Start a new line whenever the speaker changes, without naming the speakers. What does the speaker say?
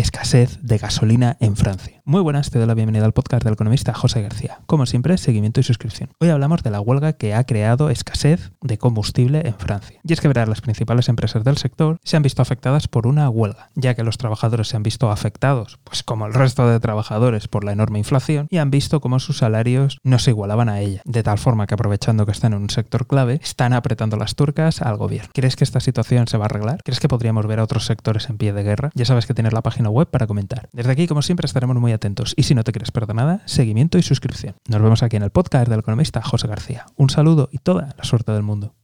escasez de gasolina en Francia. Muy buenas, te doy la bienvenida al podcast del economista José García. Como siempre, seguimiento y suscripción. Hoy hablamos de la huelga que ha creado escasez de combustible en Francia. Y es que verás, las principales empresas del sector se han visto afectadas por una huelga, ya que los trabajadores se han visto afectados, pues como el resto de trabajadores, por la enorme inflación y han visto cómo sus salarios no se igualaban a ella, de tal forma que aprovechando que están en un sector clave, están apretando las turcas al gobierno. ¿Crees que esta situación se va a arreglar? ¿Crees que podríamos ver a otros sectores en pie de guerra? Ya sabes que tienes la página web para comentar. Desde aquí, como siempre, estaremos muy atentos y si no te quieres perder nada, seguimiento y suscripción. Nos vemos aquí en el podcast del economista José García. Un saludo y toda la suerte del mundo.